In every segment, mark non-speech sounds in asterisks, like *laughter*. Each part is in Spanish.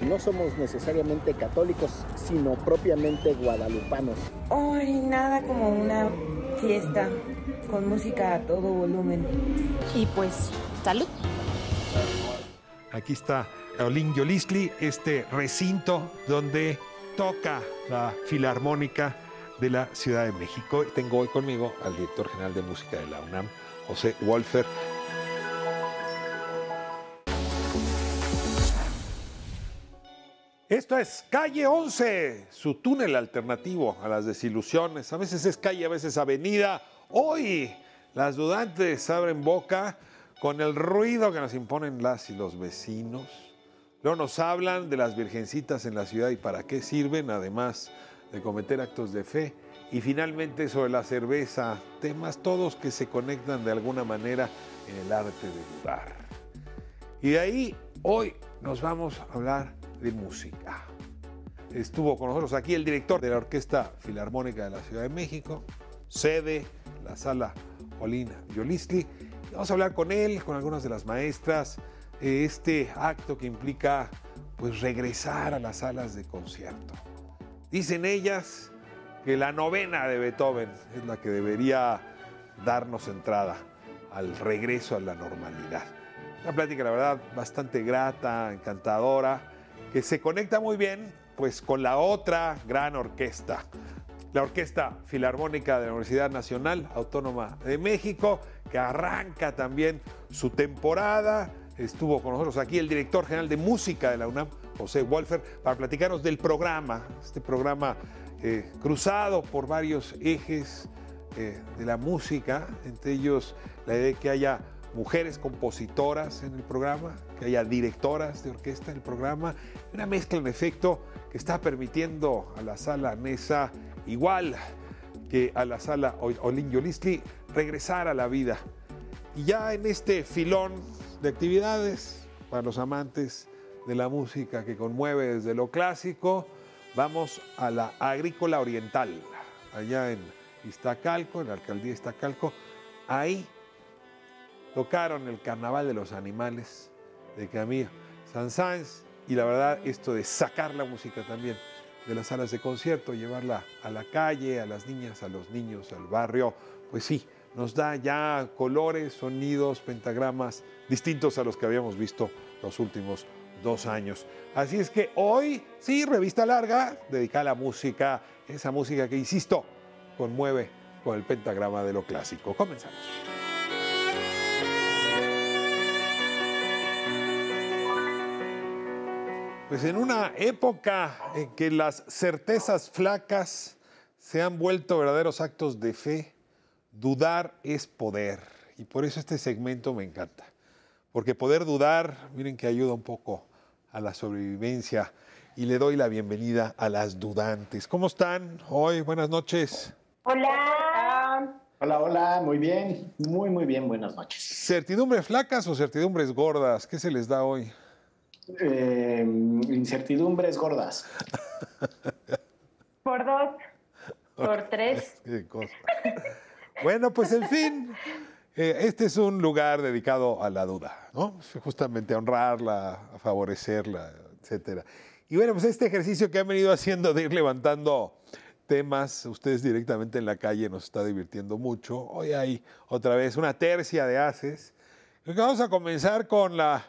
no somos necesariamente católicos, sino propiamente guadalupanos. Ay, nada como una fiesta con música a todo volumen. Y pues, salud. Aquí está Olin Yolistli, este recinto donde toca la Filarmónica de la Ciudad de México. Tengo hoy conmigo al director general de música de la UNAM, José Wolfer. Esto es Calle 11, su túnel alternativo a las desilusiones. A veces es calle, a veces avenida. Hoy las dudantes abren boca con el ruido que nos imponen las y los vecinos. Luego nos hablan de las virgencitas en la ciudad y para qué sirven, además de cometer actos de fe. Y finalmente sobre la cerveza, temas todos que se conectan de alguna manera en el arte de dudar. Y de ahí hoy nos vamos a hablar de música. Estuvo con nosotros aquí el director de la Orquesta Filarmónica de la Ciudad de México, sede, la sala Olina Yolistli. Vamos a hablar con él, con algunas de las maestras, este acto que implica pues regresar a las salas de concierto. Dicen ellas que la novena de Beethoven es la que debería darnos entrada al regreso a la normalidad. Una plática, la verdad, bastante grata, encantadora, que se conecta muy bien pues con la otra gran orquesta, la Orquesta Filarmónica de la Universidad Nacional Autónoma de México, que arranca también su temporada. Estuvo con nosotros aquí el director general de música de la UNAM, José Wolfer, para platicarnos del programa, este programa eh, cruzado por varios ejes eh, de la música, entre ellos la idea de que haya mujeres compositoras en el programa, que haya directoras de orquesta en el programa, una mezcla en efecto que está permitiendo a la sala NESA, igual que a la sala Olin Yolistli, regresar a la vida. Y ya en este filón de actividades para los amantes de la música que conmueve desde lo clásico, vamos a la agrícola oriental, allá en Iztacalco, en la alcaldía de Iztacalco. Ahí tocaron el Carnaval de los Animales de Camille Saint-Saëns y la verdad esto de sacar la música también de las salas de concierto, llevarla a la calle, a las niñas, a los niños, al barrio, pues sí, nos da ya colores, sonidos, pentagramas distintos a los que habíamos visto los últimos dos años. Así es que hoy, sí, revista larga, dedicada a la música, esa música que, insisto, conmueve con el pentagrama de lo clásico. Comenzamos. Pues en una época en que las certezas flacas se han vuelto verdaderos actos de fe, dudar es poder. Y por eso este segmento me encanta. Porque poder dudar, miren que ayuda un poco a la sobrevivencia. Y le doy la bienvenida a las dudantes. ¿Cómo están hoy? Buenas noches. Hola. Hola, hola, muy bien, muy, muy bien, buenas noches. ¿Certidumbres flacas o certidumbres gordas? ¿Qué se les da hoy? Eh, incertidumbres gordas. Por dos. Por tres. *laughs* Qué cosa. Bueno, pues en fin, eh, este es un lugar dedicado a la duda, ¿no? Justamente a honrarla, a favorecerla, etcétera. Y bueno, pues este ejercicio que han venido haciendo de ir levantando temas, ustedes directamente en la calle nos está divirtiendo mucho. Hoy hay otra vez una tercia de haces. Creo que vamos a comenzar con la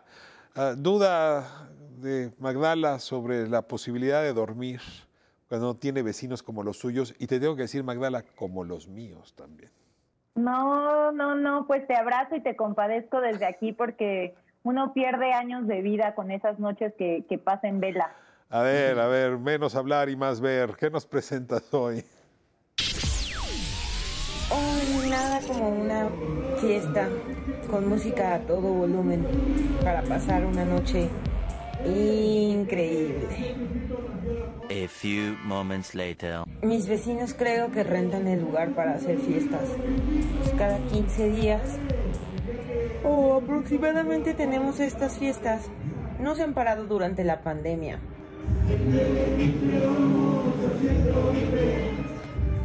uh, duda de Magdala sobre la posibilidad de dormir cuando no tiene vecinos como los suyos. Y te tengo que decir, Magdala, como los míos también. No, no, no, pues te abrazo y te compadezco desde aquí porque uno pierde años de vida con esas noches que, que pasa en vela. A ver, a ver, menos hablar y más ver. ¿Qué nos presentas hoy? Nada como una fiesta con música a todo volumen para pasar una noche increíble. A few moments later. Mis vecinos creo que rentan el lugar para hacer fiestas. Pues cada 15 días. O aproximadamente tenemos estas fiestas. No se han parado durante la pandemia.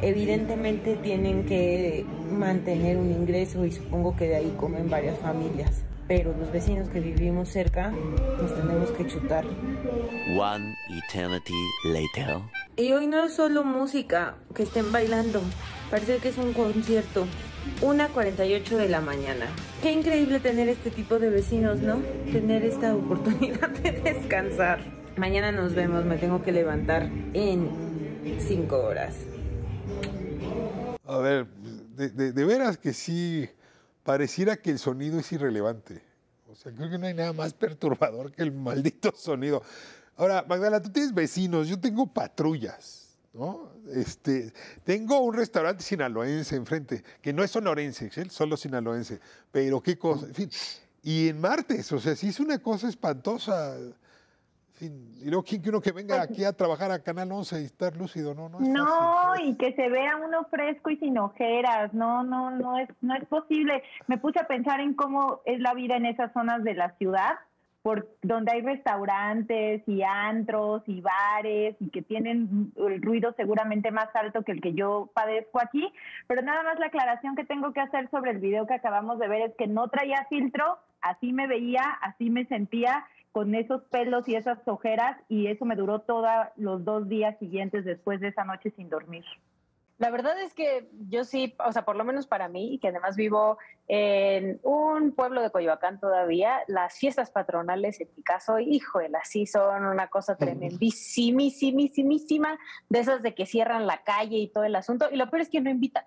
Evidentemente tienen que mantener un ingreso y supongo que de ahí comen varias familias. pero los vecinos que vivimos cerca nos tenemos que chutar. One eternity later. Y hoy no es solo música, que estén bailando. Parece que es un concierto. 1.48 de la mañana. Qué increíble tener este tipo de vecinos, ¿no? Tener esta oportunidad de descansar. Mañana nos vemos, me tengo que levantar en 5 horas. A ver, de, de- veras que sí, pareciera que el sonido es irrelevante. O sea, creo que no hay nada más perturbador que el maldito sonido. Ahora, Magdalena, tú tienes vecinos, yo tengo patrullas, ¿no? Este, tengo un restaurante sinaloense enfrente, que no es sonorense, ¿sí? solo sinaloense, pero qué cosa, en fin. Y en martes, o sea, sí es una cosa espantosa. Fin, y luego, ¿quién que uno que venga aquí a trabajar a Canal 11 y estar lúcido? No, no es No, fácil. y que se vea uno fresco y sin ojeras, no, no, no es, no es posible. Me puse a pensar en cómo es la vida en esas zonas de la ciudad, por donde hay restaurantes y antros y bares y que tienen el ruido seguramente más alto que el que yo padezco aquí. Pero nada más la aclaración que tengo que hacer sobre el video que acabamos de ver es que no traía filtro, así me veía, así me sentía con esos pelos y esas ojeras y eso me duró todos los dos días siguientes después de esa noche sin dormir. La verdad es que yo sí, o sea, por lo menos para mí, que además vivo en un pueblo de Coyoacán todavía, las fiestas patronales, en mi caso, híjole, sí son una cosa tremendísimísimísima, de esas de que cierran la calle y todo el asunto, y lo peor es que no invitan.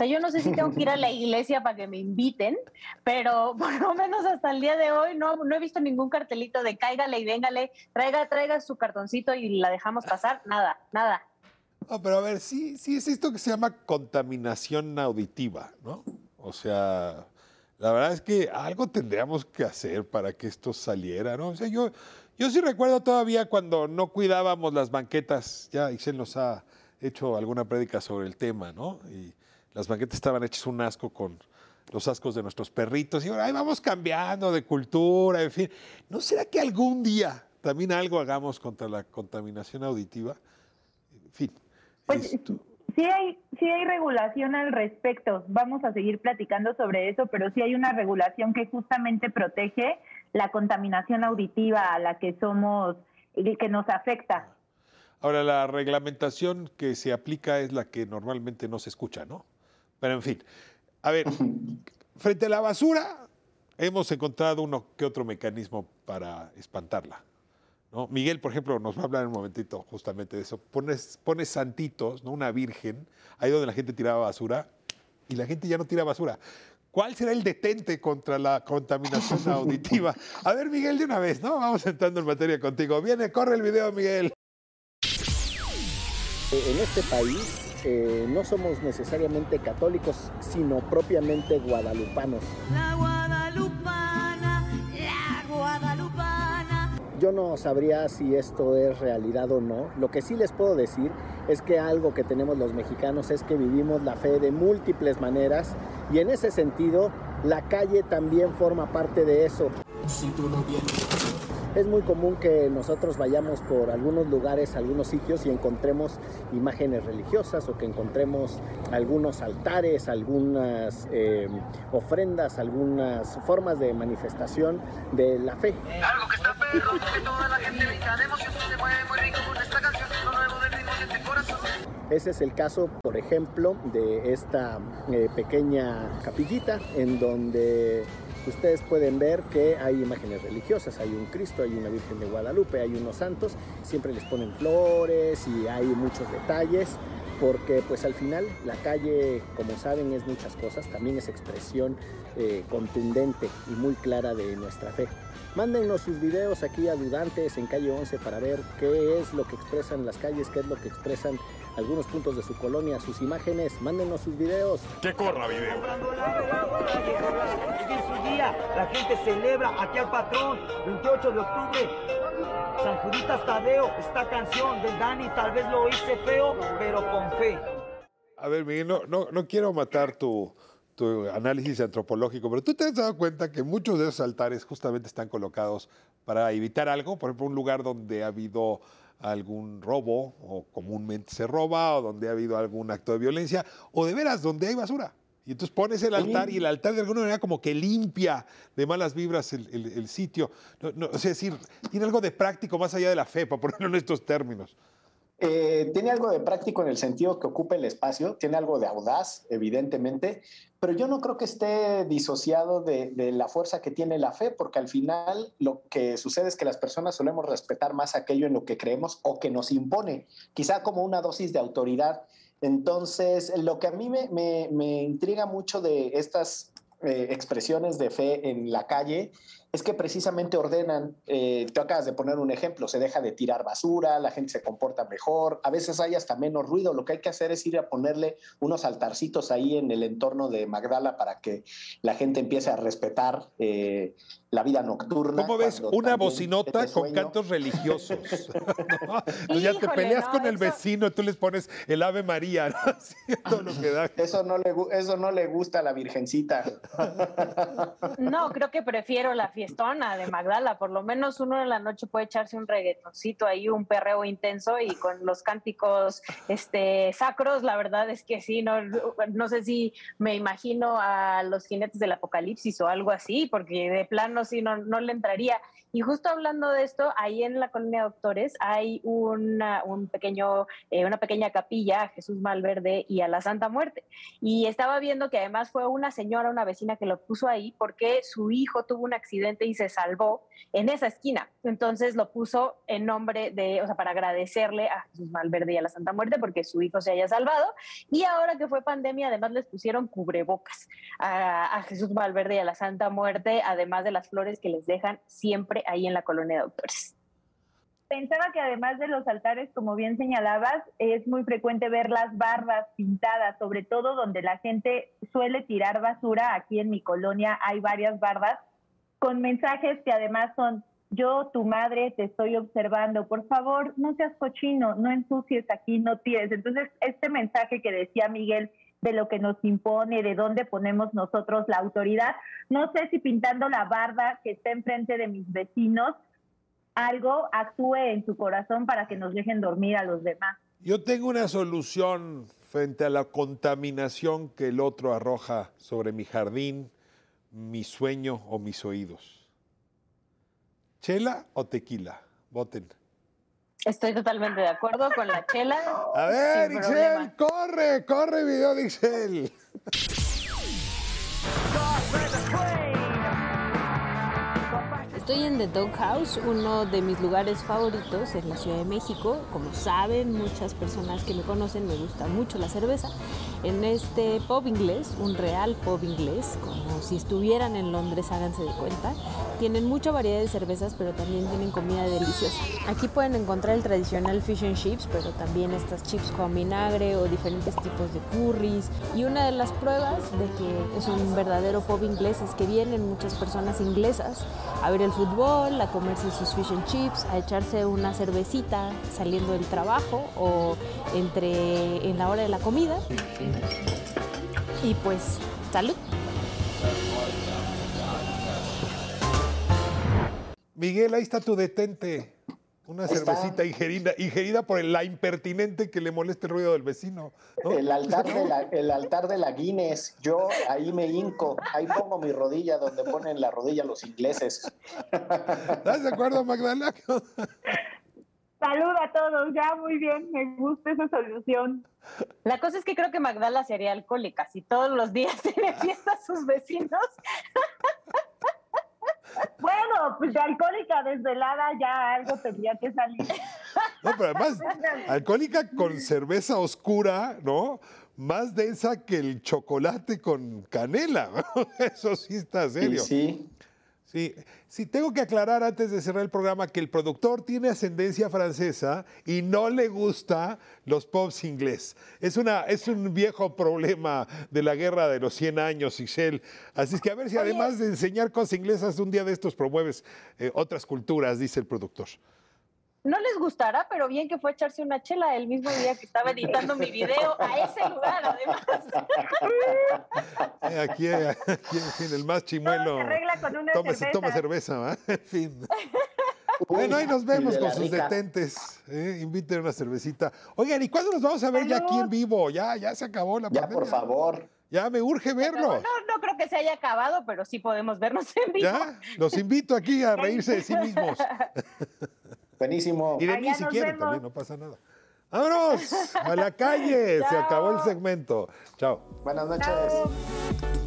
Sea, yo no sé si tengo que ir a la *laughs* iglesia para que me inviten, pero *laughs* por lo menos hasta el día de hoy no, no he visto ningún cartelito de cáigale y véngale, traiga, traiga su cartoncito y la dejamos pasar. Nada, nada. No, pero a ver, sí, sí es esto que se llama contaminación auditiva, ¿no? O sea, la verdad es que algo tendríamos que hacer para que esto saliera, ¿no? O sea, yo, yo sí recuerdo todavía cuando no cuidábamos las banquetas, ya Ixel nos ha hecho alguna prédica sobre el tema, ¿no? Y las banquetas estaban hechas un asco con los ascos de nuestros perritos y ahora vamos cambiando de cultura, en fin. ¿No será que algún día también algo hagamos contra la contaminación auditiva? En fin. Pues esto- sí hay, sí hay regulación al respecto. Vamos a seguir platicando sobre eso, pero sí hay una regulación que justamente protege la contaminación auditiva a la que somos y que nos afecta. Ahora, la reglamentación que se aplica es la que normalmente no se escucha, ¿no? Pero en fin, a ver, *laughs* frente a la basura hemos encontrado uno que otro mecanismo para espantarla. ¿no? Miguel, por ejemplo, nos va a hablar en un momentito justamente de eso. Pones, pones santitos, ¿no? una virgen, ahí donde la gente tiraba basura, y la gente ya no tira basura. ¿Cuál será el detente contra la contaminación *laughs* auditiva? A ver, Miguel, de una vez, ¿no? Vamos entrando en materia contigo. Viene, corre el video, Miguel. En este país eh, no somos necesariamente católicos, sino propiamente guadalupanos. La guadalupana, la guadalupana. Yo no sabría si esto es realidad o no. Lo que sí les puedo decir es que algo que tenemos los mexicanos es que vivimos la fe de múltiples maneras y en ese sentido la calle también forma parte de eso. Es muy común que nosotros vayamos por algunos lugares, algunos sitios y encontremos imágenes religiosas o que encontremos algunos altares, algunas eh, ofrendas, algunas formas de manifestación de la fe. Algo que está perro, que toda la gente se mueve muy rico con esta canción, lo nuevo del ritmo de corazón. Ese es el caso, por ejemplo, de esta eh, pequeña capillita en donde ustedes pueden ver que hay imágenes religiosas, hay un Cristo, hay una Virgen de Guadalupe, hay unos santos, siempre les ponen flores y hay muchos detalles, porque pues al final la calle, como saben, es muchas cosas, también es expresión eh, contundente y muy clara de nuestra fe. Mándennos sus videos aquí a Dudantes en calle 11 para ver qué es lo que expresan las calles, qué es lo que expresan algunos puntos de su colonia, sus imágenes. Mándenos sus videos. Que corra video. En su día la gente celebra aquí al patrón, 28 de octubre. San Juditas Tadeo, esta canción del Dani tal vez lo hice feo, pero con fe. A ver, Miguel, no, no, no quiero matar tu, tu análisis antropológico, pero tú te has dado cuenta que muchos de esos altares justamente están colocados para evitar algo, por ejemplo, un lugar donde ha habido algún robo o comúnmente se roba o donde ha habido algún acto de violencia o de veras donde hay basura. Y entonces pones el altar y el altar de alguna manera como que limpia de malas vibras el, el- el sitio. No, no, o sea, es decir, tiene algo de práctico más allá de la fe, para ponerlo en estos términos. Eh, tiene algo de práctico en el sentido que ocupa el espacio, tiene algo de audaz, evidentemente, pero yo no creo que esté disociado de, la fuerza que tiene la fe, porque al final lo que sucede es que las personas solemos respetar más aquello en lo que creemos o que nos impone, quizá como una dosis de autoridad. Entonces, lo que a mí me intriga mucho de estas eh, expresiones de fe en la calle es que precisamente ordenan, eh, tú acabas de poner un ejemplo, se deja de tirar basura, la gente se comporta mejor, a veces hay hasta menos ruido, lo que hay que hacer es ir a ponerle unos altarcitos ahí en el entorno de Magdala para que la gente empiece a respetar eh, la vida nocturna. ¿Cómo ves una bocinota con cantos religiosos? *laughs* ¿no? Ya te peleas no, con el eso- vecino, tú les pones el Ave María, ¿no? *laughs* Así, todo lo que da. Eso no, le, eso no le gusta a la Virgencita. No, creo que prefiero la fiestona de Magdala. Por lo menos uno en la noche puede echarse un reggaetoncito ahí, un perreo intenso y con los cánticos este, sacros, la verdad es que sí, no, no sé si me imagino a los jinetes del apocalipsis o algo así, porque de plano sí no, no le entraría. Y justo hablando de esto, ahí en la colonia Doctores hay una, un pequeño, eh, una pequeña capilla a Jesús Malverde y a la Santa Muerte. Y estaba viendo que además fue una señora, una vecina que lo puso ahí porque su hijo tuvo un accidente y se salvó en esa esquina. Entonces lo puso en nombre de, o sea, para agradecerle a Jesús Malverde y a la Santa Muerte porque su hijo se haya salvado. Y ahora que fue pandemia, además les pusieron cubrebocas a, a Jesús Malverde y a la Santa Muerte, además de las flores que les dejan siempre ahí en la colonia de doctores. Pensaba que además de los altares, como bien señalabas, es muy frecuente ver las barras pintadas, sobre todo donde la gente suele tirar basura. Aquí en mi colonia hay varias barras con mensajes que además son yo, tu madre, te estoy observando, por favor, no seas cochino, no ensucies aquí, no tires. Entonces, este mensaje que decía Miguel de lo que nos impone, de dónde ponemos nosotros la autoridad, no sé si pintando la barda que está enfrente de mis vecinos, algo actúe en su corazón para que nos dejen dormir a los demás. Yo tengo una solución frente a la contaminación que el otro arroja sobre mi jardín, mi sueño o mis oídos. ¿Chela o tequila? Voten. Estoy totalmente de acuerdo con la chela. A ver, sin problema. Ixel, corre, corre, video de Estoy en The Dog House, uno de mis lugares favoritos en la Ciudad de México. Como saben, muchas personas que me conocen, me gusta mucho la cerveza. En este pub inglés, un real pub inglés, como si estuvieran en Londres, háganse de cuenta. Tienen mucha variedad de cervezas, pero también tienen comida deliciosa. Aquí pueden encontrar el tradicional fish and chips, pero también estas chips con vinagre o diferentes tipos de curries. Y una de las pruebas de que es un verdadero pub inglés es que vienen muchas personas inglesas a ver el fútbol, a comerse sus fish and chips, a echarse una cervecita saliendo del trabajo o entre en la hora de la comida. Y pues, salud. Miguel, ahí está tu detente. Una está. cervecita ingerida, ingerida por la impertinente que le molesta el ruido del vecino. ¿no? El altar, de la, *laughs* el altar de la Guinness, yo ahí me hinco, ahí pongo mi rodilla donde ponen la rodilla los ingleses. *laughs* ¿Estás de acuerdo, Magdalena? Salud a todos, ya muy bien, me gusta esa solución. La cosa es que creo que Magdala sería alcohólica. Si todos los días *laughs* tiene fiesta a sus vecinos, Bueno, pues de alcohólica desvelada ya algo tendría que salir. No, pero además, *laughs* alcohólica con cerveza oscura, ¿no? Más densa que el chocolate con canela. ¿no? *laughs* Eso sí está serio. Sí, Sí, sí, tengo que aclarar antes de cerrar el programa que el productor tiene ascendencia francesa y no le gusta los pops inglés. Es, una, es un viejo problema de la guerra de los 100 años, Ixel. Así es que a ver si además de enseñar cosas inglesas, un día de estos promueves eh, otras culturas, dice el productor. No les gustará, pero bien que fue a echarse una chela el mismo día que estaba editando mi video a ese lugar, además. Eh, Aquí, eh, aquí, en fin, el más chimuelo se arregla con una toma, cerveza. toma cerveza, ¿va? *laughs* En fin. Bueno, ahí nos vemos con sus rica. detentes. ¿eh? Inviten una cervecita. Oigan, ¿y cuándo nos vamos a ver ya aquí en vivo? Ya, ya se acabó la Ya, pandemia. por favor. Ya me urge verlos. No, no creo que se haya acabado, pero sí podemos vernos en vivo. Ya, los invito aquí a reírse de sí mismos. *laughs* Buenísimo. Y de Allá mí si quieren vemos. también, no pasa nada. ¡Vámonos! ¡A la calle! Se *laughs* acabó el segmento. Chao. Buenas noches. Chao.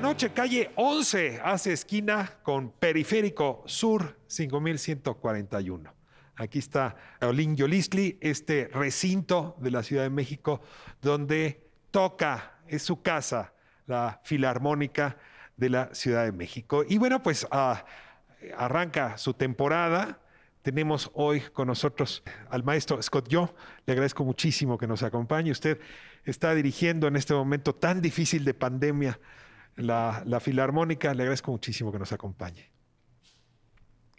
Noche, calle 11 hace esquina con Periférico Sur 5141. Aquí está Olin Yolistli, este recinto de la Ciudad de México, donde toca, es su casa, la Filarmónica de la Ciudad de México. Y bueno, pues ah, arranca su temporada. Tenemos hoy con nosotros al maestro Scott Yo. Le agradezco muchísimo que nos acompañe. Usted está dirigiendo en este momento tan difícil de pandemia la, la Filarmónica. Le agradezco muchísimo que nos acompañe.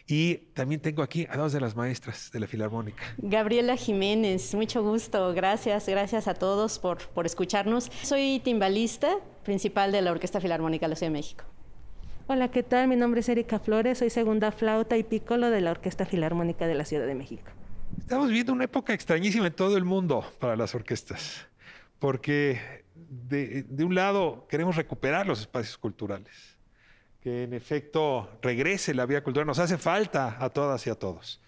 Y también tengo aquí a dos de las maestras de la Filarmónica. Gabriela Jiménez, mucho gusto. Gracias, gracias a todos por, por escucharnos. Soy timbalista principal de la Orquesta Filarmónica de la Ciudad de México. Hola, ¿qué tal? Mi nombre es Erika Flores, soy segunda flauta y pícolo de la Orquesta Filarmónica de la Ciudad de México. Estamos viviendo una época extrañísima en todo el mundo para las orquestas, porque de, un lado queremos recuperar los espacios culturales, que en efecto regrese la vida cultural, nos hace falta a todas y a todos.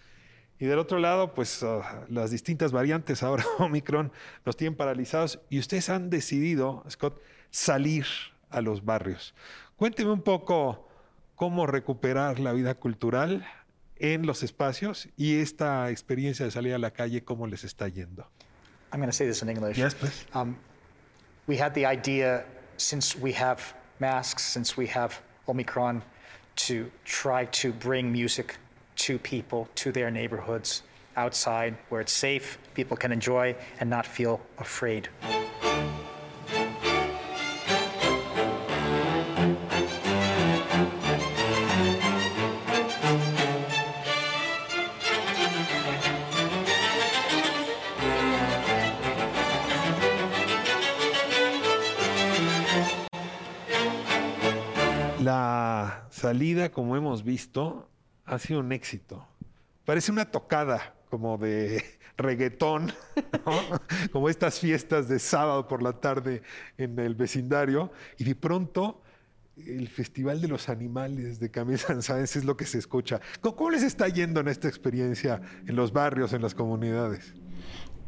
Y del otro lado, pues ah, las distintas variantes ahora *laughs* Omicron nos tienen paralizados y ustedes han decidido, Scott, salir a los barrios. Cuénteme un poco cómo recuperar la vida cultural en los espacios y esta experiencia de salir a la calle, cómo les está yendo. I'm going to say this in English. Yes, please. Um, we had the idea, since we have masks, since we have Omicron, to try to bring music to people, to their neighborhoods, outside, where it's safe, people can enjoy and not feel afraid. Salida, como hemos visto, ha sido un éxito. Parece una tocada como de *laughs* reggaetón, *laughs* como estas fiestas de sábado por la tarde en el vecindario, y de pronto el Festival de los Animales de Camille Saint-Saëns es lo que se escucha. ¿Cómo, ¿Cómo les está yendo en esta experiencia en los barrios, en las comunidades?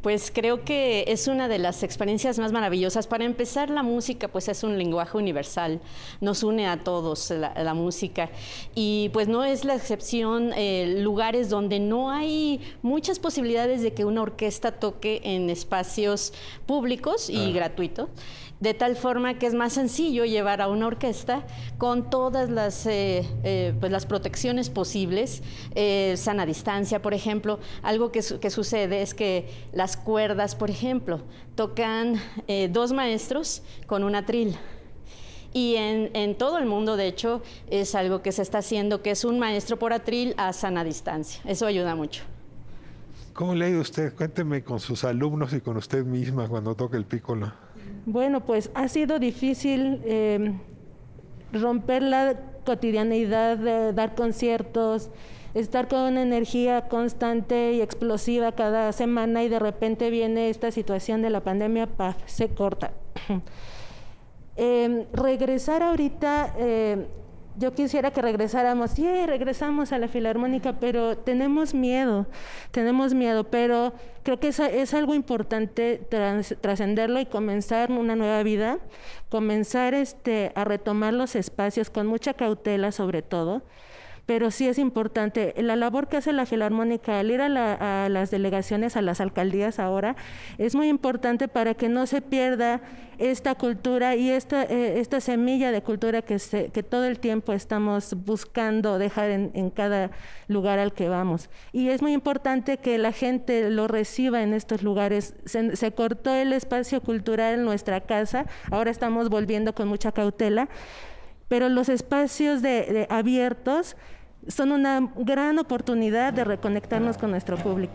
Pues creo que es una de las experiencias más maravillosas. Para empezar, la música pues es un lenguaje universal, nos une a todos la, la música y pues no es la excepción eh, lugares donde no hay muchas posibilidades de que una orquesta toque en espacios públicos y Ah. gratuitos. De tal forma que es más sencillo llevar a una orquesta con todas las, eh, eh, pues las protecciones posibles, sana distancia, por ejemplo. Algo que, que sucede es que las cuerdas, por ejemplo, tocan eh, dos maestros con un atril. Y en, en todo el mundo, de hecho, es algo que se está haciendo, que es un maestro por atril a sana distancia. Eso ayuda mucho. ¿Cómo le ha ido usted? Cuénteme con sus alumnos y con usted misma cuando toca el pícolo. Bueno, pues ha sido difícil eh, romper la cotidianeidad de dar conciertos, estar con una energía constante y explosiva cada semana y de repente viene esta situación de la pandemia, ¡paf! se corta. Eh, *clears throat* regresar ahorita, eh, yo quisiera que regresáramos, sí, regresamos a la filarmónica, pero tenemos miedo, tenemos miedo, pero creo que es, es algo importante trascenderlo y comenzar una nueva vida, comenzar este, a retomar los espacios con mucha cautela sobre todo, pero sí es importante. La labor que hace la Filarmónica al ir a, la- las delegaciones, a las alcaldías ahora, es muy importante para que no se pierda esta cultura y esta, eh, esta semilla de cultura que, se- que todo el tiempo estamos buscando dejar en, en cada lugar al que vamos. Y es muy importante que la gente lo reciba en estos lugares. Se, cortó el espacio cultural en nuestra casa, ahora estamos volviendo con mucha cautela, pero los espacios de abiertos son una gran oportunidad de reconectarnos con nuestro público.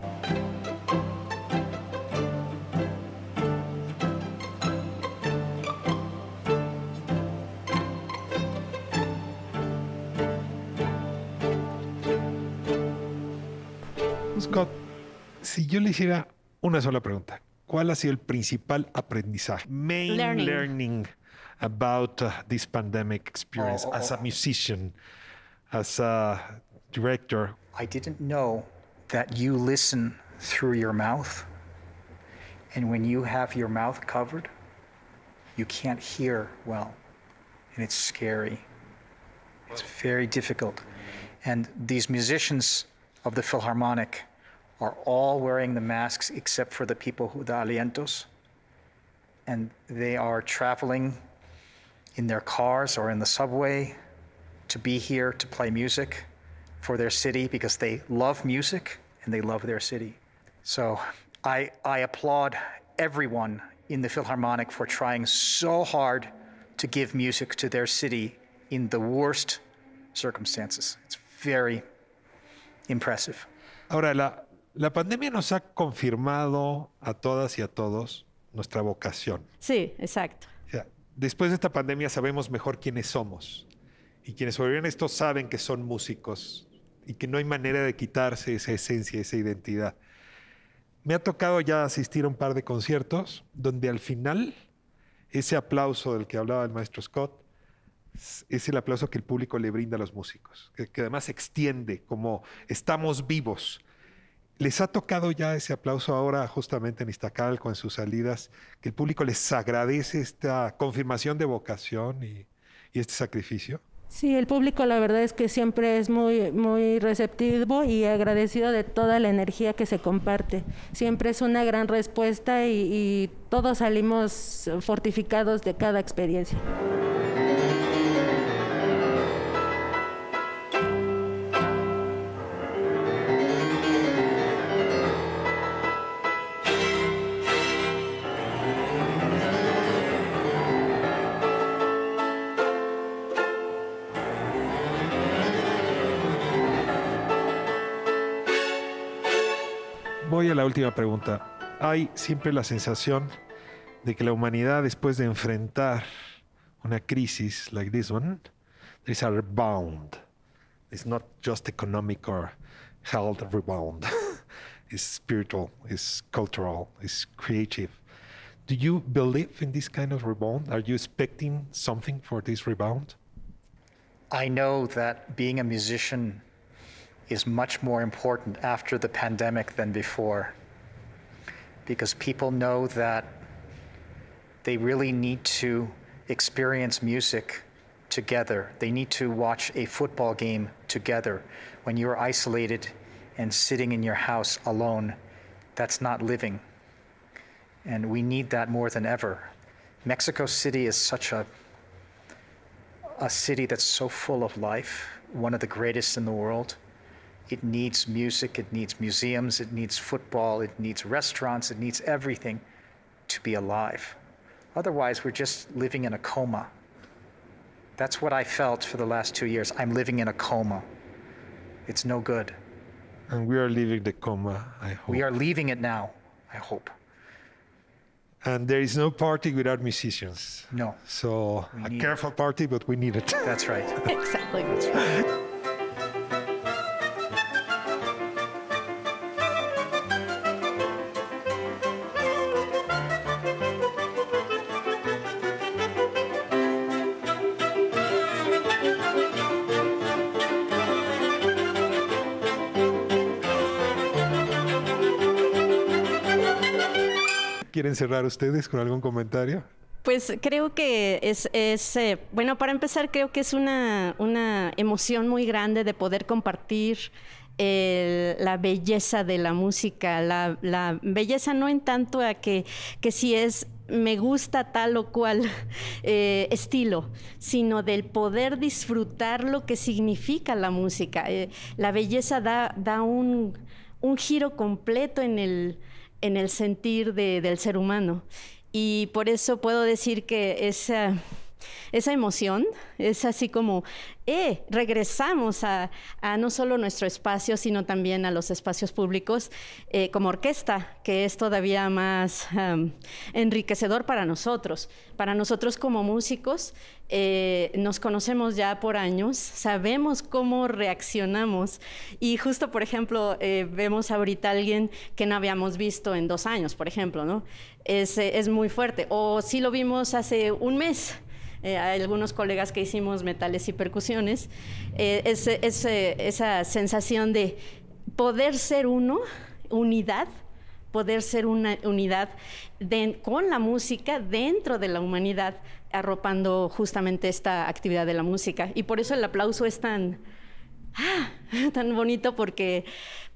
Scott, si yo le hiciera una sola pregunta, ¿cuál ha sido el principal aprendizaje? Main Learning. learning, about uh, this pandemic experience Oh, oh, as a oh. musician, as a director. I didn't know that you listen through your mouth. And when you have your mouth covered, you can't hear well. And it's scary. It's very difficult. And these musicians of the Philharmonic are all wearing the masks except for the people who, the alientos. And they are traveling in their cars or in the subway to be here to play music for their city because they love music and they love their city. So I, I applaud everyone in the Philharmonic for trying so hard to give music to their city in the worst circumstances. It's very impressive. Ahora, la, la pandemia nos ha confirmado a todas y a todos nuestra vocación. Sí, exacto. O sea, después de esta pandemia sabemos mejor quiénes somos. Y quienes sobrevivieron esto saben que son músicos y que no hay manera de quitarse esa esencia, esa identidad. Me ha tocado ya asistir a un par de conciertos donde al final ese aplauso del que hablaba el maestro Scott es- el aplauso que el público le brinda a los músicos, que, además se extiende como estamos vivos. Les ha tocado ya ese aplauso ahora justamente en Iztacalco, en sus salidas, que el público les agradece esta confirmación de vocación y este sacrificio. Sí, el público la verdad es que siempre es muy, muy receptivo y agradecido de toda la energía que se comparte. Siempre es una gran respuesta y, y todos salimos fortificados de cada experiencia. La última pregunta. Hay siempre la sensación de que la humanidad, después de enfrentar una crisis like this one, there is a rebound. It's not just economic or health rebound. *laughs* it's spiritual, it's cultural, it's creative. Do you believe in this kind of rebound? Are you expecting something for this rebound? I know that being a musician is much more important after the pandemic than before because people know that they really need to experience music together. They need to watch a football game together. When you're isolated and sitting in your house alone, that's not living. And we need that more than ever. Mexico City is such a a city that's so full of life, one of the greatest in the world. It needs music, it needs museums, it needs football, it needs restaurants, it needs everything to be alive. Otherwise, we're just living in a coma. That's what I felt for the last two years. I'm living in a coma. It's no good. And we are leaving the coma, I hope. We are leaving it now, I hope. And there is no party without musicians. No. So We a need careful party, but we need it. That's right. *laughs* Exactly. ¿Quieren cerrar ustedes con algún comentario? Pues creo que es, eh, bueno, para empezar, creo que es una, emoción muy grande de poder compartir el- la belleza de la música, la, belleza no en tanto a que, que si es me gusta tal o cual *laughs* eh, estilo, sino del poder disfrutar lo que significa la música. Eh, la belleza da, un giro completo en el, en el sentir de- del ser humano. Y por eso puedo decir que esa, esa emoción es así como, eh, regresamos a, no solo nuestro espacio, sino también a los espacios públicos eh, como orquesta, que es todavía más enriquecedor para nosotros. Para nosotros como músicos, eh, nos conocemos ya por años, sabemos cómo reaccionamos y justo, por ejemplo, eh, vemos ahorita a alguien que no habíamos visto en dos años, por ejemplo, ¿no? Es, es muy fuerte. O sí lo vimos hace un mes. Eh, algunos colegas que hicimos metales y percusiones, eh, esa sensación de poder ser uno, unidad, poder ser una unidad con la música dentro de la humanidad, arropando justamente esta actividad de la música. Y por eso el aplauso es tan, ah, tan bonito porque,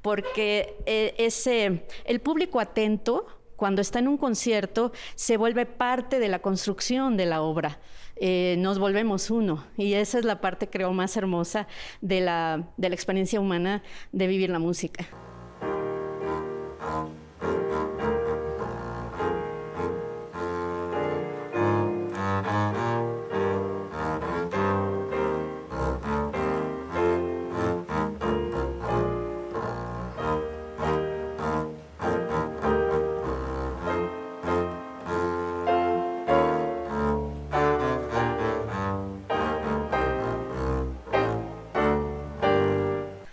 porque eh, ese, el público atento, cuando está en un concierto, se vuelve parte de la construcción de la obra. Eh, nos volvemos uno. Y esa es la parte, creo, más hermosa de la, de la experiencia humana de vivir la música.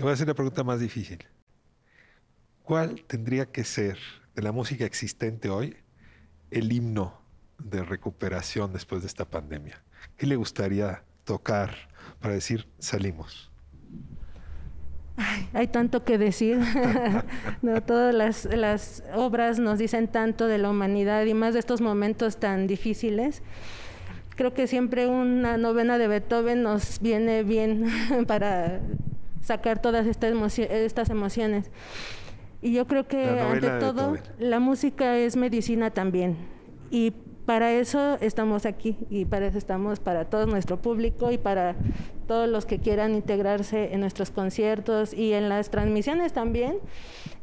Voy a hacer la pregunta más difícil. ¿Cuál tendría que ser de la música existente hoy el himno de recuperación después de esta pandemia? ¿Qué le gustaría tocar para decir salimos? Hay tanto que decir. *laughs* no, todas las, las obras nos dicen tanto de la humanidad y más de estos momentos tan difíciles. Creo que siempre una novena de Beethoven nos viene bien *laughs* para sacar todas estas, emocio- estas emociones. Y yo creo que ante todo la música es medicina también. Y para eso estamos aquí y para eso estamos para todo nuestro público y para todos los que quieran integrarse en nuestros conciertos y en las transmisiones también.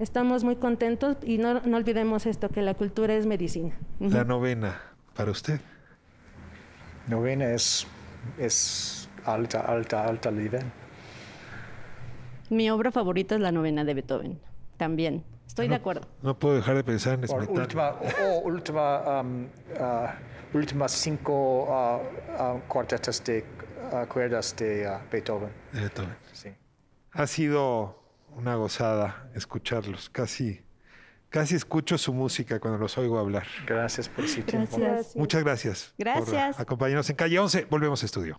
Estamos muy contentos y no, no olvidemos esto, que la cultura es medicina. La novena, para usted. Novena es, es alta, alta, alta nivel. Mi obra favorita es la novena de Beethoven, también. Estoy de acuerdo. No puedo dejar de pensar en Smetana. última, o última, um, uh, últimas cinco uh, uh, cuartetas de uh, cuerdas de uh, Beethoven. de Beethoven. Sí. Ha sido una gozada escucharlos. Casi, casi escucho su música cuando los oigo hablar. Gracias por su tiempo. Gracias. Muchas gracias. Gracias. Por acompañarnos en Calle 11. Volvemos a estudio.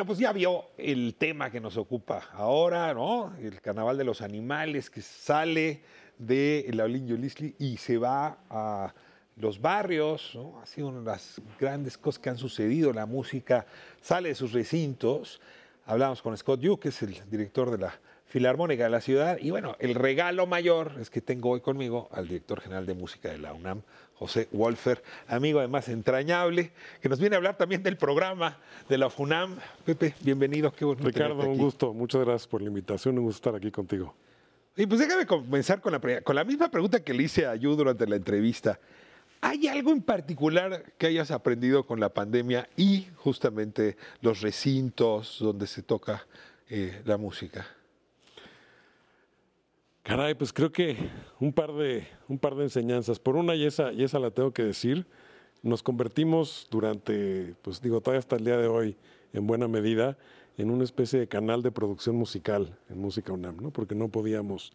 Bueno, pues ya vio el tema que nos ocupa ahora, ¿no? El carnaval de los animales que sale de la Olinjo Lisli y se va a los barrios, ¿no? Ha sido una de las grandes cosas que han sucedido. La música sale de sus recintos. Hablamos con Scott Yu, que es el director de la Filarmónica de la ciudad. Y bueno, el regalo mayor es que tengo hoy conmigo al director general de música de la UNAM, José Wolfer, amigo además entrañable, que nos viene a hablar también del programa de la FUNAM. Pepe, bienvenido, qué bueno Ricardo, tenerte un aquí. gusto. Muchas gracias por la invitación. Un gusto estar aquí contigo. Y pues déjame comenzar con la, pre- con la misma pregunta que le hice a Yu durante la entrevista. ¿Hay algo en particular que hayas aprendido con la pandemia y justamente los recintos donde se toca eh, la música? Caray, pues creo que un par de, un par de enseñanzas. Por una, y esa, y esa la tengo que decir, nos convertimos durante, pues digo, todavía hasta el día de hoy, en buena medida, en una especie de canal de producción musical en Música UNAM, ¿no? Porque no podíamos...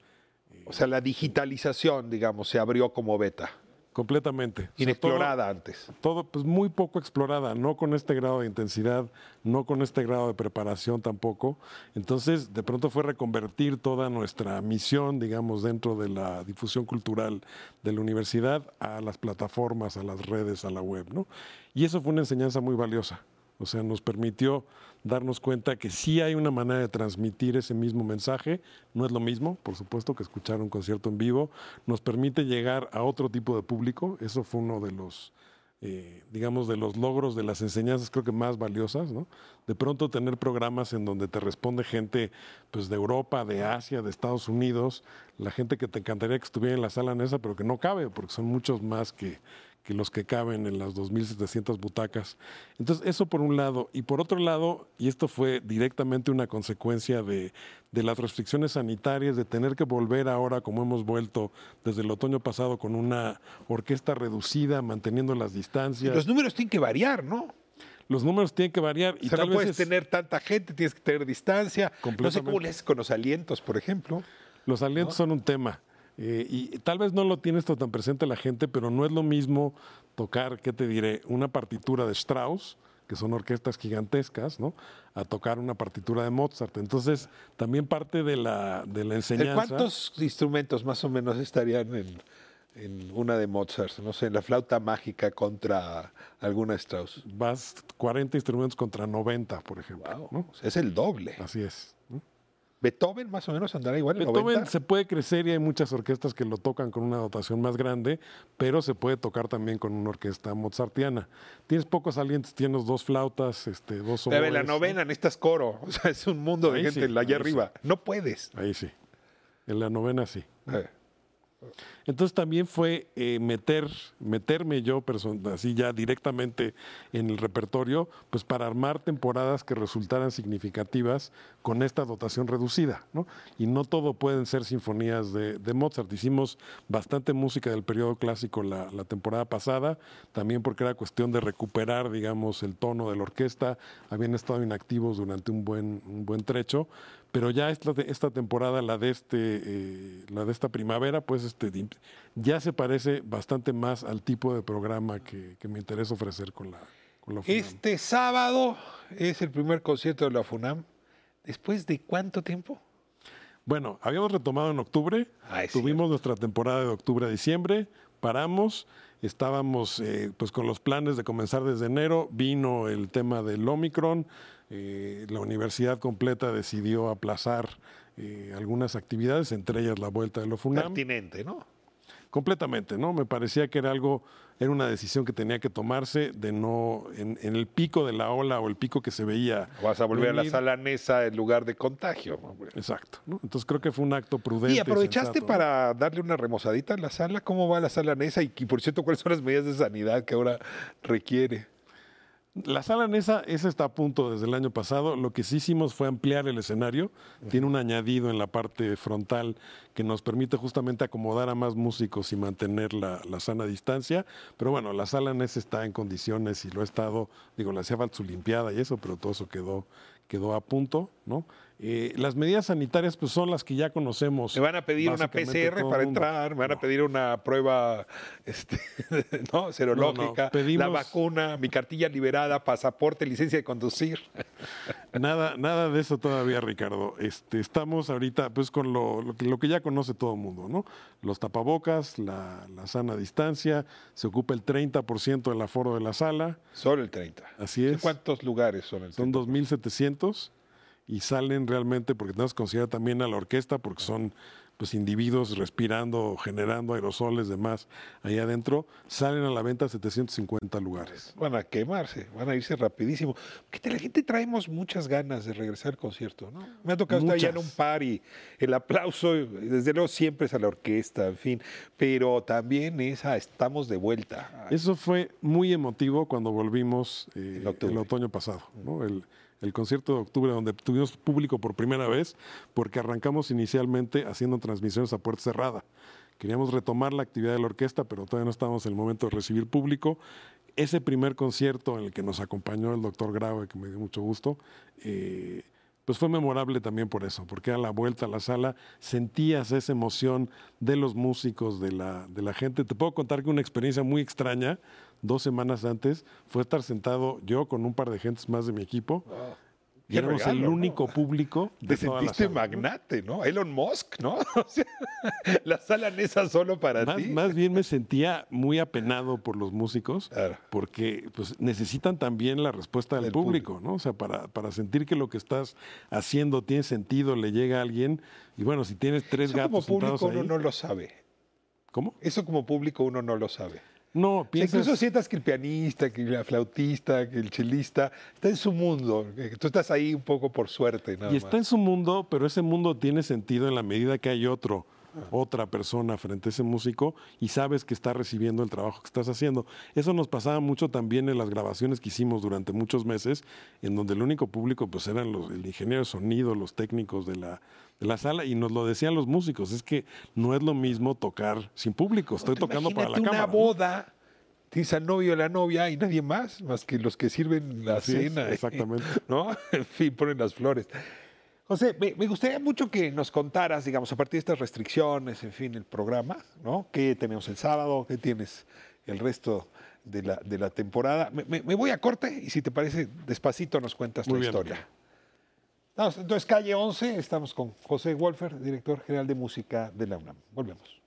O sea, la digitalización, digamos, se abrió como beta. Completamente. O sea, Inexplorada todo- antes. Todo, pues muy poco explorada, no con este grado de intensidad, no con este grado de preparación tampoco. Entonces, de pronto fue reconvertir toda nuestra misión, digamos, dentro de la difusión cultural de la universidad a las plataformas, a las redes, a la web, ¿no? Y eso fue una enseñanza muy valiosa. O sea, nos permitió darnos cuenta que sí hay una manera de transmitir ese mismo mensaje. No es lo mismo, por supuesto, que escuchar un concierto en vivo. Nos permite llegar a otro tipo de público. Eso fue uno de los, eh, digamos, de los logros de las enseñanzas creo que más valiosas, ¿no? De pronto tener programas en donde te responde gente pues de Europa, de Asia, de Estados Unidos, la gente que te encantaría que estuviera en la sala en esa, pero que no cabe, porque son muchos más que, que los que caben en las 2.700 butacas. Entonces, eso por un lado. Y por otro lado, y esto fue directamente una consecuencia de, de las restricciones sanitarias, de tener que volver ahora, como hemos vuelto desde el otoño pasado, con una orquesta reducida, manteniendo las Y distancias. los números tienen que variar, ¿no? Los números tienen que variar. Y o sea, tal no vez puedes es- tener tanta gente, tienes que tener distancia. No sé cómo Completamente. le haces con los alientos, por ejemplo. Los alientos son un tema. Eh, y tal vez no lo tiene esto tan presente la gente, pero no es lo mismo tocar, ¿qué te diré? Una partitura de Strauss, que son orquestas gigantescas, ¿no? A tocar una partitura de Mozart. Entonces, también parte de la, de la ¿De enseñanza. ¿Cuántos instrumentos más o menos estarían en, en una de Mozart? No sé, en la flauta mágica contra alguna Strauss. Vas 40 instrumentos contra 90, por ejemplo. sea, es el doble. Así es. Beethoven más o menos andará igual en Beethoven 90. se puede crecer y hay muchas orquestas que lo tocan con una dotación más grande, pero se puede tocar también con una orquesta mozartiana. Tienes pocos alientos, tienes dos flautas, este, dos en la oboes, ¿no? novena necesitas coro. *laughs* O sea, es un mundo de Ahí gente sí, allá arriba. No puedes. Ahí sí. En la novena sí. Eh. Entonces también fue eh, meter, meterme yo así ya directamente en el repertorio, pues para armar temporadas que resultaran significativas con esta dotación reducida. Y no todo pueden ser sinfonías de, de Mozart. Hicimos bastante música del periodo clásico la, la temporada pasada, también porque era cuestión de recuperar, digamos, el tono de la orquesta. Habían estado inactivos durante un buen, un buen trecho, pero ya esta, esta temporada, la de, este, eh, la de esta primavera, pues este, ya se parece bastante más al tipo de programa que, que me interesa ofrecer con la, con la FUNAM. Este sábado es el primer concierto de la FUNAM. ¿Después de cuánto tiempo? Bueno, habíamos retomado en octubre, Ah, es tuvimos nuestra temporada de octubre a diciembre, paramos, estábamos eh, pues con los planes de comenzar desde enero, vino el tema del Omicron, eh, la universidad completa decidió aplazar eh, algunas actividades, entre ellas la vuelta de la FUNAM. Pertinente, ¿no? Completamente, ¿no? Me parecía que era algo, era una decisión que tenía que tomarse de no, en, en el pico de la ola o el pico que se veía. Vas a volver a la sala Nesa en lugar de contagio. Exacto, ¿no? Entonces creo que fue un acto prudente. ¿Y aprovechaste sensato, ¿no? para darle una remozadita a la sala? ¿Cómo va la sala Nesa? Y, y, por cierto, ¿cuáles son las medidas de sanidad que ahora requiere? La sala Nesa, esa está a punto desde el año pasado. Lo que sí hicimos fue ampliar el escenario. Tiene un añadido en la parte frontal que nos permite justamente acomodar a más músicos y mantener la, la sana distancia. Pero bueno, la sala Nesa está en condiciones y lo ha estado, digo, le hacía falta su limpiada y eso, pero todo eso quedó, quedó a punto, ¿no? Eh, las medidas sanitarias pues son las que ya conocemos. Me van a pedir una PCR para entrar, me van a pedir una prueba este, *laughs* ¿no? serológica, la pedimos- vacuna, mi cartilla liberada, pasaporte, licencia de conducir. *laughs* Nada, nada de eso todavía, Ricardo. Este, estamos ahorita pues con lo, lo que, lo que ya conoce todo el mundo, ¿no? Los tapabocas, la, la sana distancia, se ocupa el 30% del aforo de la sala. Solo el 30. Así es. ¿Cuántos lugares son el Son 2.700 y salen realmente, porque tenemos que considerar también a la orquesta, porque son pues individuos respirando, generando aerosoles, demás, ahí adentro, salen a la venta 750 lugares. Van a quemarse, van a irse rapidísimo. Porque la gente traemos muchas ganas de regresar al concierto, ¿no? Me ha tocado estar allá en un par y el aplauso, desde luego siempre es a la orquesta, en fin, pero también es a estamos de vuelta. Eso fue muy emotivo cuando volvimos eh, el otoño pasado, ¿no? el, el concierto de octubre donde tuvimos público por primera vez, porque arrancamos inicialmente haciendo transmisiones a puerta cerrada. Queríamos retomar la actividad de la orquesta, pero todavía no estábamos en el momento de recibir público. Ese primer concierto en el que nos acompañó el doctor Graue, que me dio mucho gusto, eh, pues fue memorable también por eso, porque a la vuelta a la sala sentías esa emoción de los músicos, de la, de la gente. Te puedo contar que una experiencia muy extraña, dos semanas antes, fue estar sentado yo con un par de gentes más de mi equipo. *laughs* Y éramos regalo, el ¿no? único público de Te sentiste magnate, ¿no? Elon Musk, ¿no? *laughs* O sea, la sala esa solo para Más, ti. más bien me sentía muy apenado por los músicos, porque pues, necesitan también la respuesta del público, ¿no? O sea, para, para sentir que lo que estás haciendo tiene sentido, le llega a alguien. Y bueno, si tienes tres Eso como gatos sentados público uno no lo sabe. ¿Cómo? Eso como público uno no lo sabe. No, O sea, piensas... incluso sientas que el pianista, que la flautista, que el chelista está en su mundo. que tú estás ahí un poco por suerte, nada y más. está en su mundo, pero ese mundo tiene sentido en la medida que hay otro, otra persona frente a ese músico y sabes que está recibiendo el trabajo que estás haciendo. Eso nos pasaba mucho también en las grabaciones que hicimos durante muchos meses, en donde el único público pues eran los, el ingeniero de sonido, los técnicos de la, de la sala y nos lo decían los músicos, es que no es lo mismo tocar sin público, estoy tocando para la Imagínate cámara. una boda, tienes al novio o la novia y nadie más, más que los que sirven la Así es, cena. *laughs* exactamente. ¿No? En fin, ponen las flores. José, me, me gustaría mucho que nos contaras, digamos, a partir de estas restricciones, en fin, el programa, ¿no? ¿Qué tenemos el sábado? ¿Qué tienes el resto de la, de la temporada? Me, me- me voy a corte y si te parece, despacito nos cuentas Muy la bien. historia. Vamos, entonces, calle 11, estamos con José Wolfer, director general de música de la UNAM. Volvemos.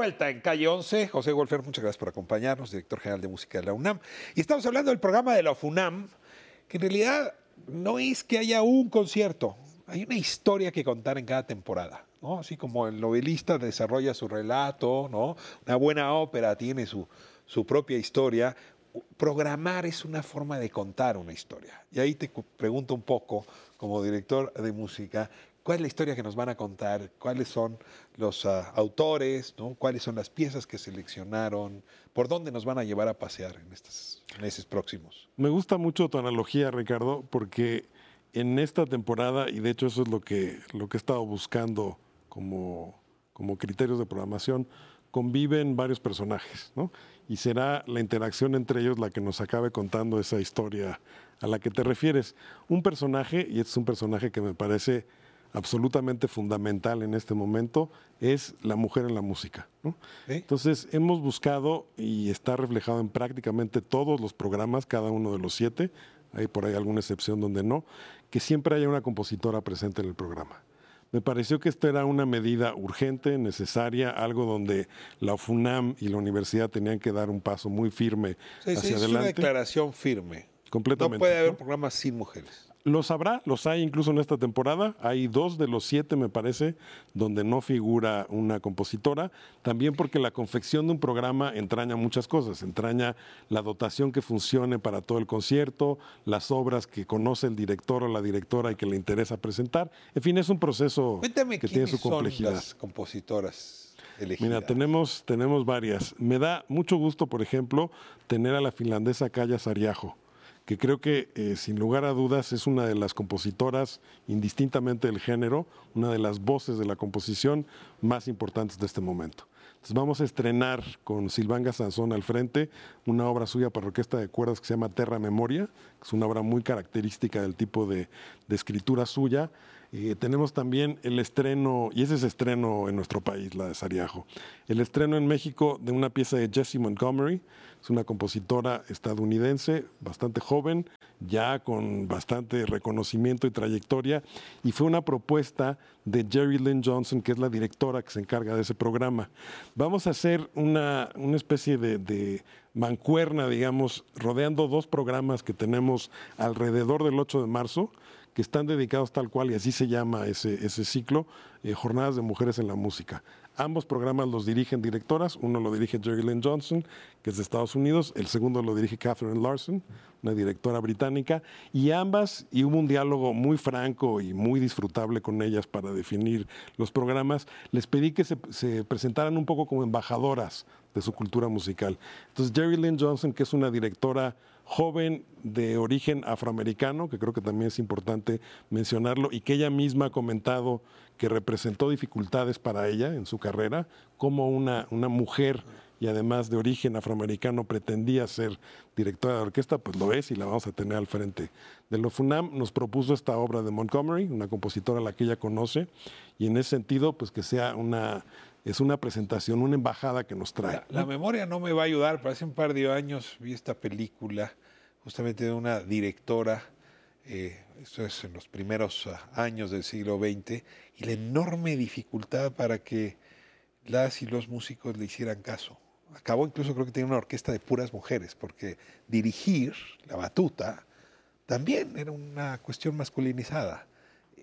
Vuelta en calle 11. José Golfer, muchas gracias por acompañarnos, director general de música de la UNAM. Y estamos hablando del programa de la FUNAM, que en realidad no es que haya un concierto, hay una historia que contar en cada temporada. ¿no? Así como el novelista desarrolla su relato, ¿no? una buena ópera tiene su, su propia historia. Programar es una forma de contar una historia. Y ahí te pregunto un poco, como director de música, ¿cuál es la historia que nos van a contar? ¿Cuáles son los ah, autores? ¿no? ¿Cuáles son las piezas que seleccionaron? ¿Por dónde nos van a llevar a pasear en estos meses próximos? Me gusta mucho tu analogía, Ricardo, porque en esta temporada, y de hecho eso es lo que, lo que he estado buscando como, como criterios de programación, conviven varios personajes, ¿no? Y será la interacción entre ellos la que nos acabe contando esa historia a la que te refieres. Un personaje, y este es un personaje que me parece absolutamente fundamental en este momento, es la mujer en la música. ¿no? Entonces, hemos buscado, y está reflejado en prácticamente todos los programas, cada uno de los siete, hay por ahí alguna excepción donde no, que siempre haya una compositora presente en el programa. Me pareció que esto era una medida urgente, necesaria, algo donde la FUNAM y la universidad tenían que dar un paso muy firme Sí, sí, hacia es una adelante. declaración firme. Completamente. No puede haber ¿no? programas sin mujeres. Los habrá, los hay incluso en esta temporada. Hay dos de los siete, me parece, donde no figura una compositora. También porque la confección de un programa entraña muchas cosas. Entraña la dotación que funcione para todo el concierto, las obras que conoce el director o la directora y que le interesa presentar. En fin, es un proceso Cuéntame que tiene su son complejidad. las compositoras elegidas. Mira, tenemos, tenemos varias. Me da mucho gusto, por ejemplo, tener a la finlandesa Kaya Sariajo, que creo que eh, sin lugar a dudas es una de las compositoras, indistintamente del género, una de las voces de la composición más importantes de este momento. Entonces vamos a estrenar con Silvanga Sansón al frente una obra suya para orquesta de cuerdas que se llama Terra Memoria, que es una obra muy característica del tipo de, de escritura suya. Eh, tenemos también el estreno, y ese es estreno en nuestro país, la de Sariajo, el estreno en México de una pieza de Jessie Montgomery, es una compositora estadounidense, bastante joven, ya con bastante reconocimiento y trayectoria, y fue una propuesta de Jerry Lynn Johnson, que es la directora que se encarga de ese programa. Vamos a hacer una, una especie de, de mancuerna, digamos, rodeando dos programas que tenemos alrededor del 8 de marzo, que están dedicados tal cual, y así se llama ese, ese ciclo, eh, Jornadas de Mujeres en la Música. Ambos programas los dirigen directoras, uno lo dirige Jerry Lynn Johnson, que es de Estados Unidos, el segundo lo dirige Catherine Larson, una directora británica, y ambas, y hubo un diálogo muy franco y muy disfrutable con ellas para definir los programas, les pedí que se, se presentaran un poco como embajadoras de su cultura musical. Entonces Jerry Lynn Johnson, que es una directora joven de origen afroamericano, que creo que también es importante mencionarlo, y que ella misma ha comentado que representó dificultades para ella en su carrera, como una, una mujer y además de origen afroamericano pretendía ser directora de orquesta, pues lo es y la vamos a tener al frente. De lo FUNAM nos propuso esta obra de Montgomery, una compositora a la que ella conoce, y en ese sentido, pues que sea una, es una presentación, una embajada que nos trae. La memoria no me va a ayudar, pero hace un par de años vi esta película justamente de una directora, eh, esto es en los primeros ah, años del siglo XX, y la enorme dificultad para que las y los músicos le hicieran caso. Acabó incluso creo que tenía una orquesta de puras mujeres, porque dirigir la batuta también era una cuestión masculinizada.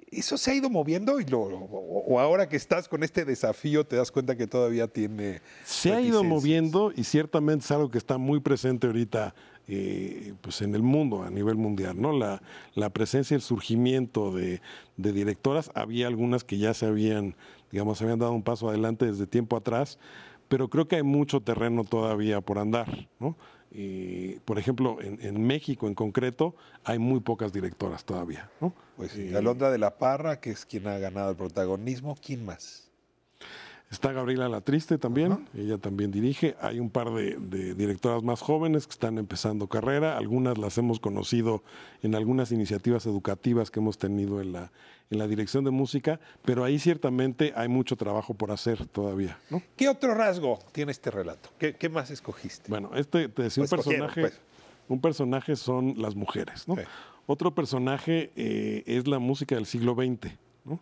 ¿Eso se ha ido moviendo y lo, o, ahora que estás con este desafío te das cuenta que todavía tiene... Se ha ido moviendo y ciertamente es algo que está muy presente ahorita eh, pues en el mundo, a nivel mundial. ¿no? La, la presencia y el surgimiento de, de directoras, había algunas que ya se habían, digamos, se habían dado un paso adelante desde tiempo atrás, pero creo que hay mucho terreno todavía por andar. ¿no? Eh, por ejemplo, en, en México en concreto hay muy pocas directoras todavía. ¿no? Pues sí, Alondra de la Parra, que es quien ha ganado el protagonismo. ¿Quién más? Está Gabriela La Triste también, ella también dirige. Hay un par de, de directoras más jóvenes que están empezando carrera. Algunas las hemos conocido en algunas iniciativas educativas que hemos tenido en la, en la dirección de música, pero ahí ciertamente hay mucho trabajo por hacer todavía. ¿no? ¿Qué otro rasgo tiene este relato? ¿Qué, qué más escogiste? Bueno, este te decía Pues un escogieron, personaje. pues. Un personaje son las mujeres, ¿no? Otro personaje eh, es la música del siglo XX, ¿no?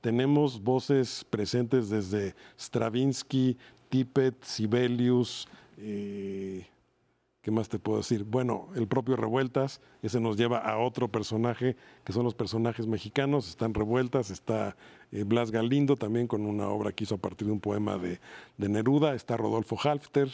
Tenemos voces presentes desde Stravinsky, Tippett, Sibelius, eh, ¿qué más te puedo decir? Bueno, el propio Revueltas, ese nos lleva a otro personaje, que son los personajes mexicanos, están Revueltas, está eh, Blas Galindo también con una obra que hizo a partir de un poema de, Neruda, está Rodolfo Halfter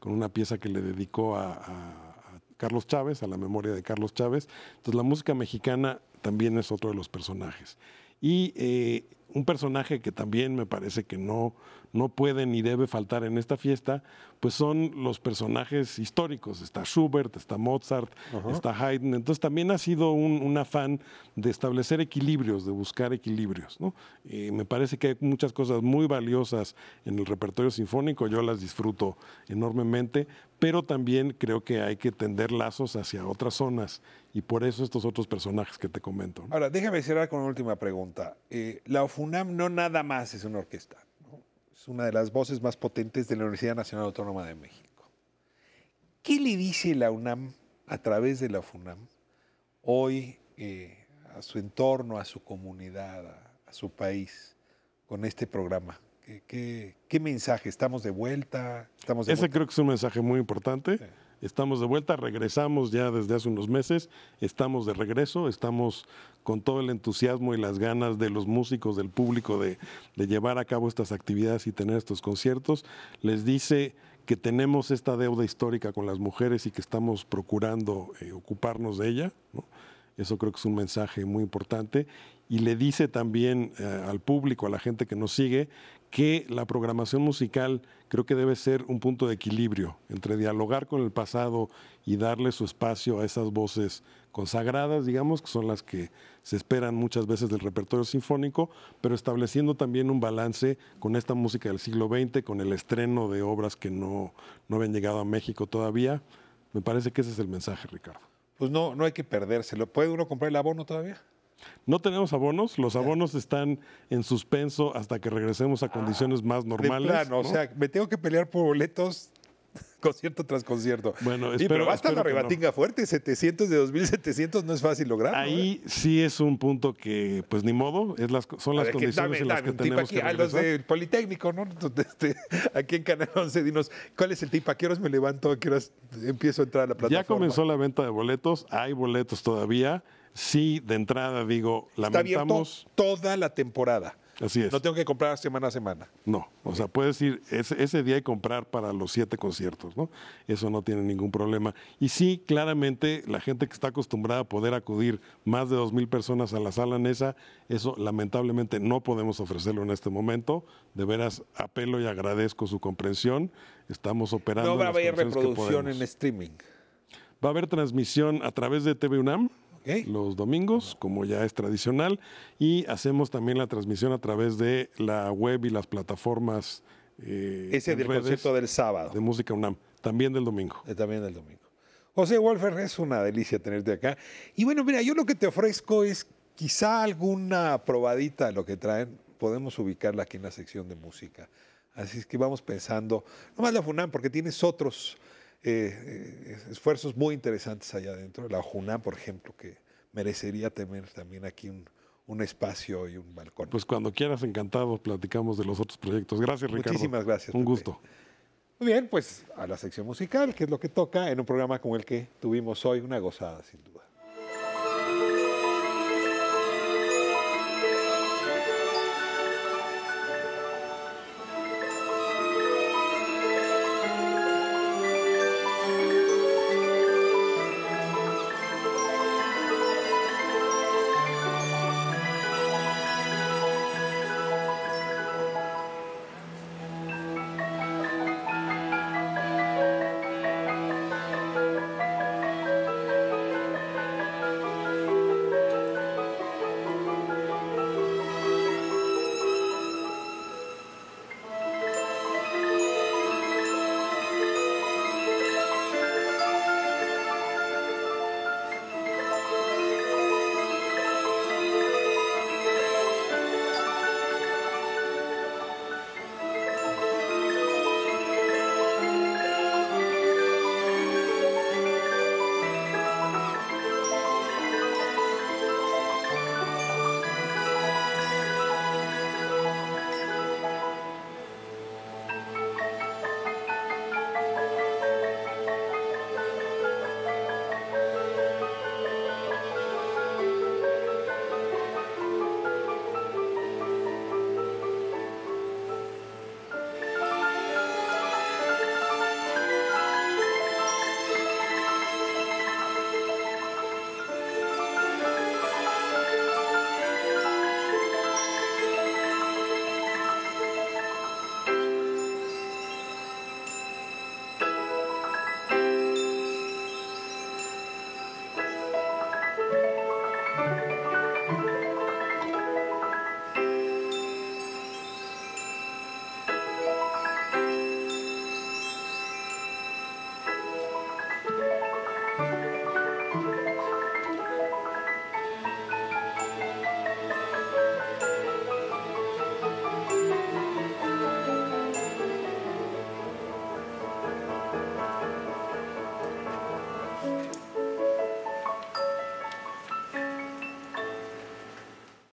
con una pieza que le dedicó a- a Carlos Chávez, a la memoria de Carlos Chávez. Entonces la música mexicana también es otro de los personajes. Y eh, un personaje que también me parece que no, no puede ni debe faltar en esta fiesta, pues son los personajes históricos. Está Schubert, está Mozart, está Haydn. Entonces también ha sido un, un afán de establecer equilibrios, de buscar equilibrios. ¿no? Eh, me parece que hay muchas cosas muy valiosas en el repertorio sinfónico, yo las disfruto enormemente, pero también creo que hay que tender lazos hacia otras zonas y por eso estos otros personajes que te comento. ¿no? Ahora, déjame cerrar con una última pregunta. Eh, la UFUNAM no nada más es una orquesta, ¿no? es una de las voces más potentes de la Universidad Nacional Autónoma de México. ¿Qué le dice la UNAM a través de la UFUNAM hoy eh, a su entorno, a su comunidad, a, a su país con este programa? ¿Qué, qué- qué mensaje? ¿Estamos de vuelta? ¿Estamos de Ese vuelta? creo que es un mensaje muy importante. Estamos de vuelta, regresamos ya desde hace unos meses, estamos de regreso, estamos con todo el entusiasmo y las ganas de los músicos, del público, de, llevar a cabo estas actividades y tener estos conciertos. Les dice que tenemos esta deuda histórica con las mujeres y que estamos procurando eh, ocuparnos de ella. Eso creo que es un mensaje muy importante. Y le dice también eh, al público, a la gente que nos sigue, que la programación musical creo que debe ser un punto de equilibrio entre dialogar con el pasado y darle su espacio a esas voces consagradas, digamos, que son las que se esperan muchas veces del repertorio sinfónico, pero estableciendo también un balance con esta música del siglo XX, con el estreno de obras que no, no habían llegado a México todavía. Me parece que ese es el mensaje, Ricardo. Pues no, no hay que perdérselo. ¿Puede uno comprar el abono todavía? No tenemos abonos, los abonos están en suspenso hasta que regresemos a condiciones más normales. De plano, ¿no? o sea, me tengo que pelear por boletos *laughs* concierto tras concierto. Bueno, espero- pero va a estar la no. rebatinga fuerte, 700 de 2700 no es fácil lograrlo. ¿eh? Ahí sí es un punto que, pues ni modo, es las, son las ver, condiciones dame- en las dame que tenemos aquí, que a los del Politécnico, ¿no? *laughs* Este, aquí en Canal 11, dinos, ¿cuál es el tip? ¿A qué horas me levanto? ¿A qué horas empiezo a entrar a la plataforma? Ya comenzó la venta de boletos, hay boletos todavía. Sí, de entrada digo, Está abierto lamentamos. toda la temporada. Así es. No tengo que comprar semana a semana. No, o sea, puedes ir ese, ese día y comprar para los siete conciertos, ¿no? Eso no tiene ningún problema. Y sí, claramente, la gente que está acostumbrada a poder acudir más de dos mil personas a la sala Nesa, eso lamentablemente no podemos ofrecerlo en este momento. De veras, apelo y agradezco su comprensión. Estamos operando. No va a haber reproducción en streaming. Va a haber transmisión a través de TV UNAM los domingos, como ya es tradicional, y hacemos también la transmisión a través de la web y las plataformas. eh, Ese del redes concierto del sábado. De música UNAM, también del domingo. Eh, También del domingo. José Wolfer, es una delicia tenerte acá. Y bueno, mira, yo lo que te ofrezco es quizá alguna probadita de lo que traen. Podemos ubicarla aquí en la sección de música. Así es que vamos pensando, no más la FUNAM, porque tienes otros eh, eh, esfuerzos muy interesantes allá adentro. La JUNAM, por ejemplo, que merecería tener también aquí un, un espacio y un balcón. Pues cuando quieras, encantado, platicamos de los otros proyectos. Gracias, Ricardo. Muchísimas gracias, Un Pepe. gusto. Muy bien, pues a la sección musical, que es lo que toca en un programa como el que tuvimos hoy, una gozada sin duda.